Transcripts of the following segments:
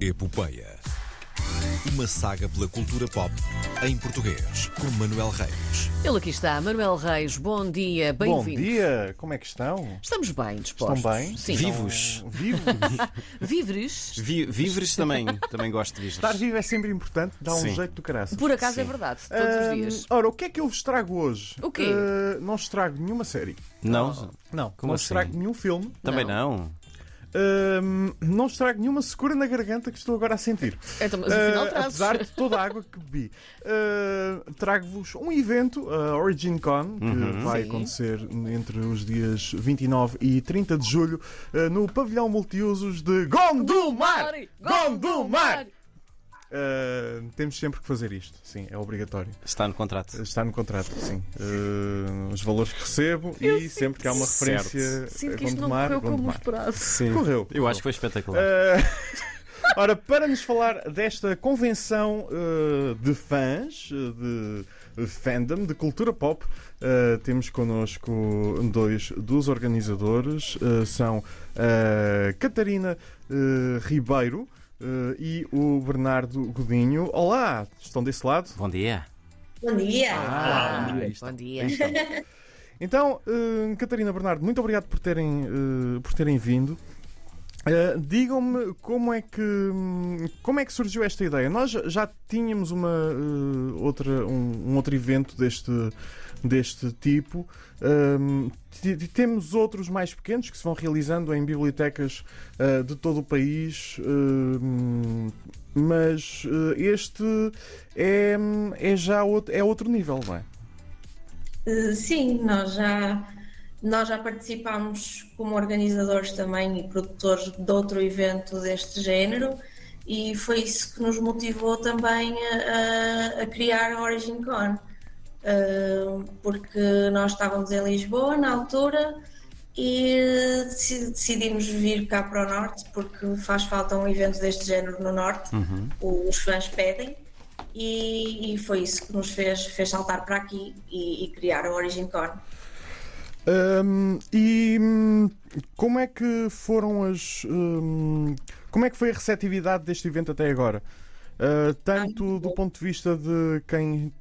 Epopeia. Uma saga pela cultura pop em português, com Manuel Reis. Ele aqui está, Manuel Reis, bom dia, Bom bem-vindo. dia, como é que estão? Estamos bem dispostos. Estão bem? Sim. Vivos. Vivos? Víveres. Vi- víveres também, também gosto de víveres. Estar vivo é sempre importante, dá um Sim. jeito do caraças. Por acaso Sim. é verdade, todos os Ahm, dias. Ora, o que é que eu vos trago hoje? O quê? Ah, não vos trago nenhuma série. Não, Não. Como não vos assim? trago nenhum filme. também Não. Não. Vos trago nenhuma secura na garganta que estou agora a sentir. Então, mas afinal Ah, trazes. apesar de toda a água que bebi. Ah, Trago-vos um evento, a Origin Con, que Uhum. vai Sim. acontecer entre os dias 29 e 30 de julho ah, no pavilhão multiusos de Gondomar! Gondomar! Ah, temos sempre que fazer isto, sim, é obrigatório. Está no contrato. Está no contrato, sim. Ah, os valores que recebo e sempre que há uma Certo. referência Sinto a que isto não Gondomar, correu como Gondomar. esperado. Sim. Correu. Eu acho que foi espetacular. Uh, ora, para nos falar desta convenção uh, de fãs, uh, de fandom, de cultura pop, uh, temos connosco dois dos organizadores. uh, são Catarina uh, Ribeiro uh, e o Bernardo Godinho. Olá, estão desse lado? Bom dia. Bom dia! Ah, bom aí está. dia. Aí está. Então, uh, Catarina Bernardo, muito obrigado por terem, uh, por terem vindo. Uh, Digam-me como é que como é que surgiu esta ideia? Nós já tínhamos uma uh, outra um, um outro evento deste deste tipo. T- temos outros mais pequenos que se vão realizando em bibliotecas uh, de todo o país, um, mas uh, este é, é já outro, é outro nível, não é? Eh, Sim, nós já, nós já participámos como organizadores também e produtores de outro evento deste género e foi isso que nos motivou também a, a- criar a Origin Con. Eh, porque nós estávamos em Lisboa na altura e deci- decidimos vir cá para o Norte porque faz falta um evento deste género no Norte, os fãs pedem. E, e foi isso que nos fez, fez saltar para aqui e, e criar a Origin Con. Hum, e hum, como é que foram as. hum, como é que foi a receptividade deste evento até agora? Uh, tanto do ponto de vista de quem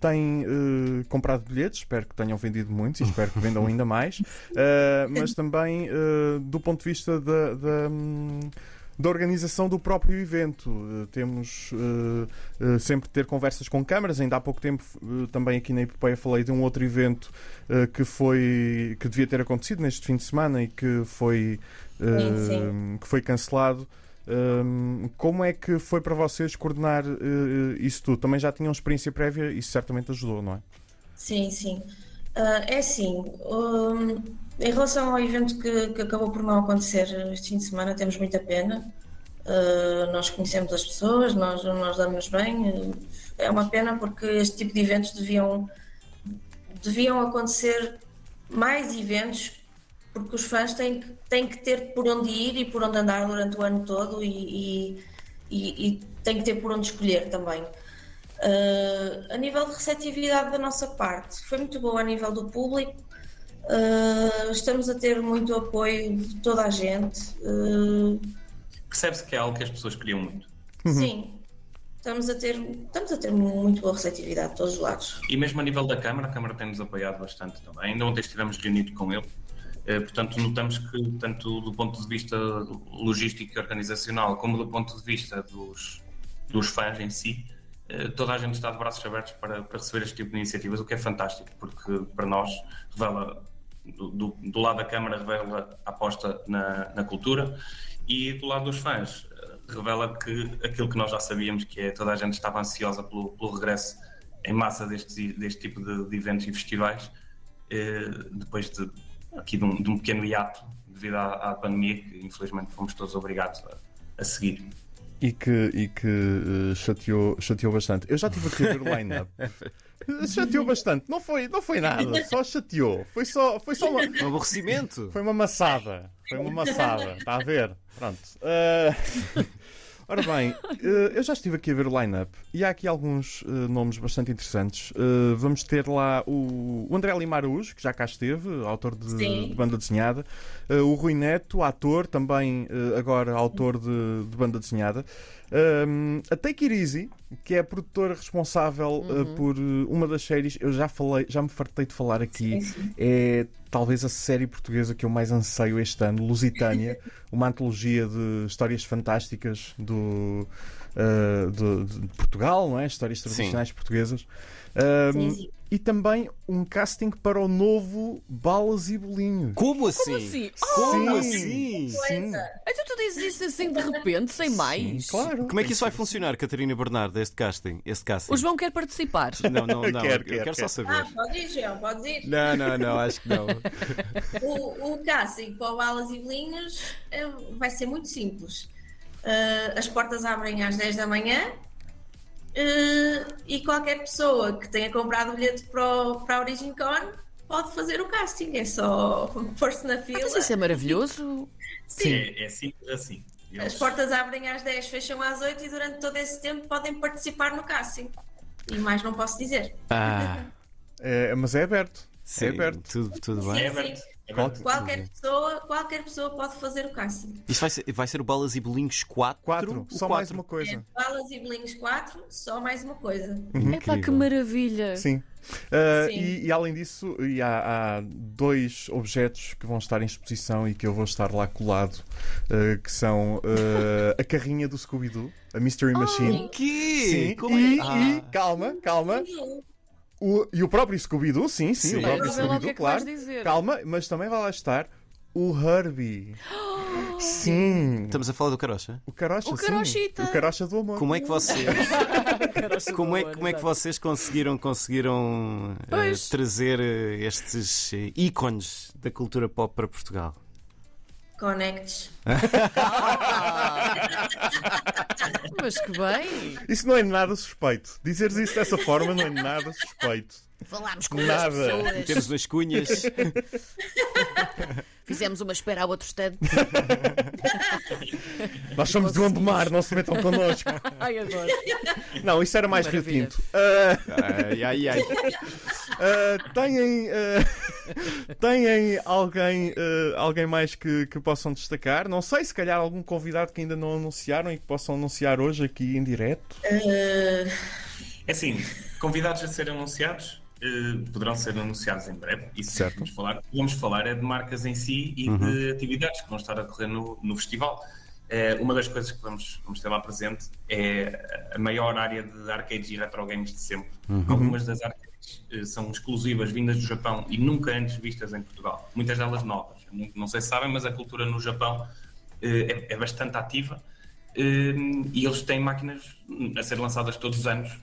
tem uh, comprado bilhetes, espero que tenham vendido muitos e espero que vendam ainda mais, uh, mas também uh, do ponto de vista da. Da, organização do próprio evento. Uh, temos uh, uh, sempre de ter conversas com câmaras. Ainda há pouco tempo, uh, também aqui na Epopeia, falei de um outro evento que foi que devia ter acontecido neste fim de semana e que foi, uh, Sim, que foi cancelado. Um, como é que foi para vocês coordenar isso tudo? Também já tinham experiência prévia, isso certamente ajudou, não é? Sim, sim. Ah, é assim, hum, em relação ao evento que, que acabou por não acontecer este fim de semana, temos muita pena. Ah, nós conhecemos as pessoas, nós, nós damos-nos bem. É uma pena porque este tipo de eventos deviam, deviam acontecer mais eventos porque os fãs têm têm que ter por onde ir e por onde andar durante o ano todo e, e, e, e têm que ter por onde escolher também. Uh, a nível de receptividade da nossa parte, foi muito boa a nível do público. Uh, estamos a ter muito apoio de toda a gente. Uh, percebe-se que é algo que as pessoas queriam muito. Sim, estamos a, ter, estamos a ter muito boa receptividade de todos os lados. E mesmo a nível da Câmara, a Câmara tem-nos apoiado bastante também. Ainda ontem estivemos reunidos com ele. Eh, Portanto, notamos que, tanto do ponto de vista logístico e organizacional, como do ponto de vista dos, dos fãs em si, toda a gente está de braços abertos para, para receber este tipo de iniciativas, o que é fantástico, porque para nós revela, do, do, do lado da Câmara, revela a aposta na, na cultura e do lado dos fãs, eh, revela que aquilo que nós já sabíamos, que é toda a gente estava ansiosa pelo, pelo regresso em massa deste, deste tipo de, de eventos e festivais, eh, depois de, aqui de um, de um pequeno hiato devido à, à pandemia, que infelizmente fomos todos obrigados a, a seguir. E que, e que uh, chateou, chateou bastante. Eu já estive a ver o line-up. chateou bastante. Não foi, não foi nada, só chateou. Foi só, foi só uma, Um aborrecimento. foi uma maçada. Foi uma maçada. Está a ver? Pronto. Uh, Ora bem, eh, eu já estive aqui a ver o line-up e há aqui alguns eh, nomes bastante interessantes. Eh, vamos ter lá o, André Lima Araújo, que já cá esteve, autor de, de banda desenhada. O Rui Neto, ator, também agora autor de, de banda desenhada. Um, a Take It Easy, que é a produtora responsável eh, por uma das séries, eu já falei, já me fartei de falar aqui. Sim, sim. É talvez a série portuguesa que eu mais anseio este ano, Lusitânia, uma antologia de histórias fantásticas do, uh, de, de Portugal, não é? Histórias tradicionais portuguesas. Um, Sim, sim. E também um casting para o novo Balas e Bolinhos. Como assim? assim? Como Sim. assim? Sim, Então tu dizes isso assim de repente, sem mais? claro. Como é que isso vai funcionar, Catarina Bernardo, este casting? Este casting? O João quer participar. Não, não, não. Quer, eu quer, quero só quer. saber. Ah, pode ir, João, pode ir. Não, não, não, acho que não. O, o casting para o Balas e Bolinhos eh, vai ser muito simples. Eh, as portas abrem às 10 da manhã e qualquer pessoa que tenha comprado o bilhete para, o, para a Origin Con pode fazer o casting. É só pôr-se na fila. Mas isso é maravilhoso. Sim. É, é simples assim. As Eles- portas abrem às 10, fecham às 8 e durante todo esse tempo podem participar no casting. E mais não posso dizer. Ah, É, mas é aberto. Sim, É aberto. tudo, tudo Sim, bem. É. É aberto. Qualquer pessoa, qualquer pessoa pode fazer o casting. Isto vai ser, vai ser o Balas e Bolinhos 4? Quatro. O Só mais quatro. uma É, coisa. Balas e Bolinhos 4, só mais uma coisa. Epá, que maravilha. Sim. Uh, Sim. E, e além disso, e há, há dois objetos que vão estar em exposição e que eu vou estar lá colado, uh, que são uh, a carrinha do Scooby-Doo, a Mystery Machine. O quê? Sim, Como é? e, Ah. e- calma, calma. O- e o próprio Scooby-Doo, sim, sim, Sim. o próprio Scooby-Doo, é claro. Calma, mas também vai lá estar o Herbie. Sim, Estamos a falar do Carocha? o Carocha, O sim. Carochita. O Carocha do amor. Como é que vocês, como é, como é que vocês conseguiram, conseguiram Pois. trazer eh, estes eh, ícones da cultura pop para Portugal? Connects. Mas que bem. Isso não é nada suspeito. Dizeres isso dessa forma não é nada suspeito. Falámos com Nada. as pessoas. Temos umas cunhas. Fizemos uma espera ao outro stand. Nós somos do Ondemar, não se metam connosco. Ai, adoro. Não, isso era mais Rio Maravilha. Tinto. Ah, Ai, ai, ai. ah, têm ah, têm alguém, ah, alguém mais que, que possam destacar? Não sei, se calhar algum convidado que ainda não anunciaram e que possam anunciar hoje aqui em direto. Eh, É assim, convidados a ser anunciados eh, poderão ser anunciados em breve. Isso Certo. vamos falar. Vamos falar é de marcas em si e de atividades que vão estar a decorrer no, no festival. Eh, uma das coisas que vamos, vamos ter lá presente é a maior área de arcades e retro games de sempre. Algumas das arcades eh, são exclusivas, vindas do Japão e nunca antes vistas em Portugal. Muitas delas novas. Não, sei se sabem, mas a cultura no Japão eh, é, é bastante ativa. E eles têm máquinas a ser lançadas todos os anos,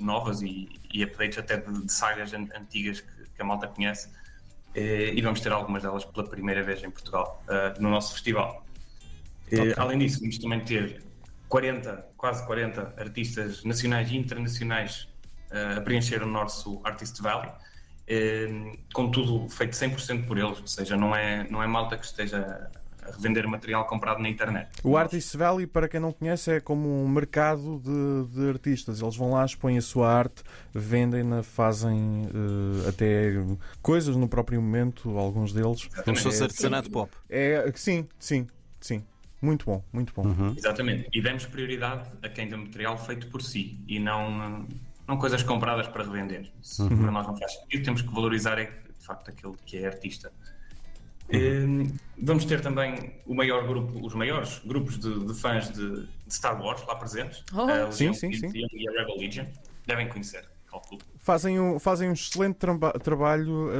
novas e, e updates até de, de sagas an- antigas que, que a malta conhece. E vamos ter algumas delas pela primeira vez em Portugal, no nosso festival. Uh, Além disso, vamos também ter 40, quase 40 artistas nacionais e internacionais uh, a preencher o nosso Artist Valley. Um, com tudo feito 100% por eles, ou seja, não é, não é malta que esteja a revender material comprado na internet. O Artist Valley, para quem não conhece, é como um mercado de, de artistas. Eles vão lá, expõem a sua arte, vendem-na, fazem eh, até coisas no próprio momento, alguns deles. Como se fosse É, artesanato pop. É, sim, sim, sim. Muito bom, muito bom. Exatamente. E demos prioridade a quem tem material feito por si e não, não coisas compradas para revender. Isso para nós não faz sentido. Temos que valorizar, é, de facto, aquele que é artista. Hum, Vamos ter também o maior grupo, os maiores grupos de, de fãs de, de Star Wars lá presentes. Oh. A Sim, sim, sim. e a Rebel Legion. Devem conhecer, calculo. Fazem um, fazem um excelente traba- trabalho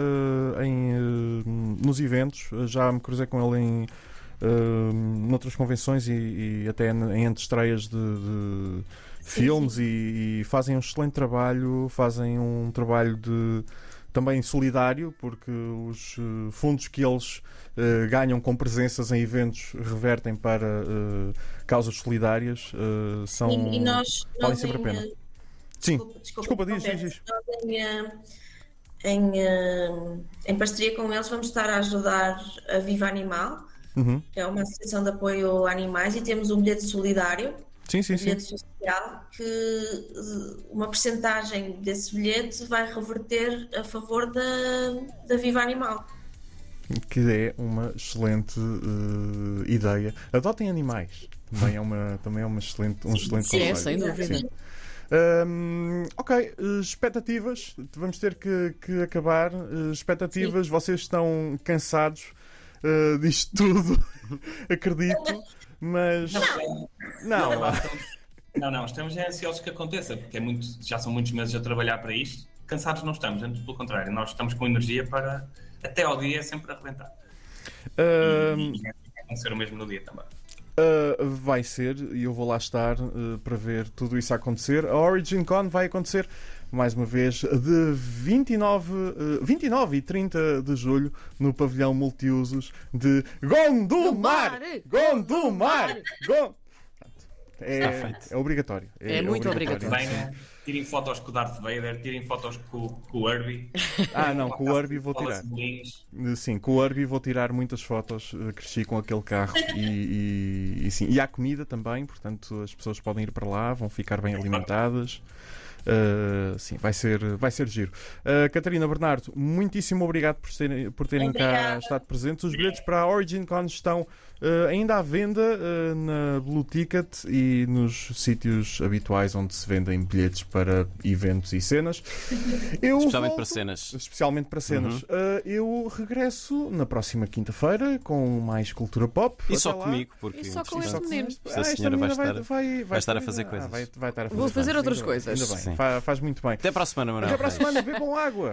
eh, em, eh, nos eventos. Já me cruzei com ele em noutras convenções e, e até em antestreias de, de filmes e, e fazem um excelente trabalho, fazem um trabalho de também solidário, porque os eh, fundos que eles eh, ganham com presenças em eventos revertem para eh, causas solidárias. são, e, e nós, valem nós sempre a em, pena. eh, Sim, Desculpa, desculpa, diz, diz, diz. Em, em, em parceria com eles vamos estar a ajudar a Viva Animal, Uhum. que é uma associação de apoio a animais, e temos um bilhete solidário Sim, sim, sim. bilhete social, que eh, uma percentagem desse bilhete vai reverter a favor da, da Viva Animal. Que é uma excelente eh, ideia. Adotem animais. Também é, uma, também é uma excelente, um excelente Sim, conselho. sem dúvida. Sim. Hum, ok, eh, expectativas. Vamos ter que, que acabar. Expectativas. Vocês estão cansados eh, disto tudo, acredito. Mas. Não, Não, não, não, estamos é ansiosos que aconteça, porque é muito, já são muitos meses a trabalhar para isto. Cansados não estamos, antes pelo contrário, nós estamos com energia para até ao dia sempre arrebentar. hum, E vai acontecer o mesmo no dia também. Uh, vai ser, e eu vou lá estar uh, para ver tudo isso acontecer. A Origin Con vai acontecer, mais uma vez, de 29, uh, 29 e 30 de julho no pavilhão multiusos de Gondomar! Gondomar! Gondomar! Gon... Está É, feito. é obrigatório. É muito obrigatório. Venham, tirem fotos com o Darth Vader, tirem fotos com, com o Herbie. Ah, não, com o Herbie vou tirar. Sim, com o Herbie vou tirar muitas fotos. eh, Cresci com aquele carro e, e, e sim. E há comida também, portanto as pessoas podem ir para lá, vão ficar bem alimentadas. Uh, sim, vai ser, vai ser giro. Uh, Catarina Bernardo, muitíssimo obrigado por terem, por terem cá Obrigada. estado presentes. Os bilhetes para a Origin Con estão uh, ainda à venda uh, na Blue Ticket e nos sítios habituais onde se vendem bilhetes para eventos e cenas. Eu Especialmente volto- para cenas. Especialmente para cenas. Uh, eu regresso na próxima quinta-feira com mais cultura pop. E Até só lá. comigo, porque E só com este menino. Esta Ah, esta senhora vai menina estar, vai, vai estar a fazer ah, coisas. vai, vai estar a fazer Vou fazer outras coisas. Ainda bem, Sim. fa- faz muito bem. Até para a semana, Manuel. Até para a semana, bebam água.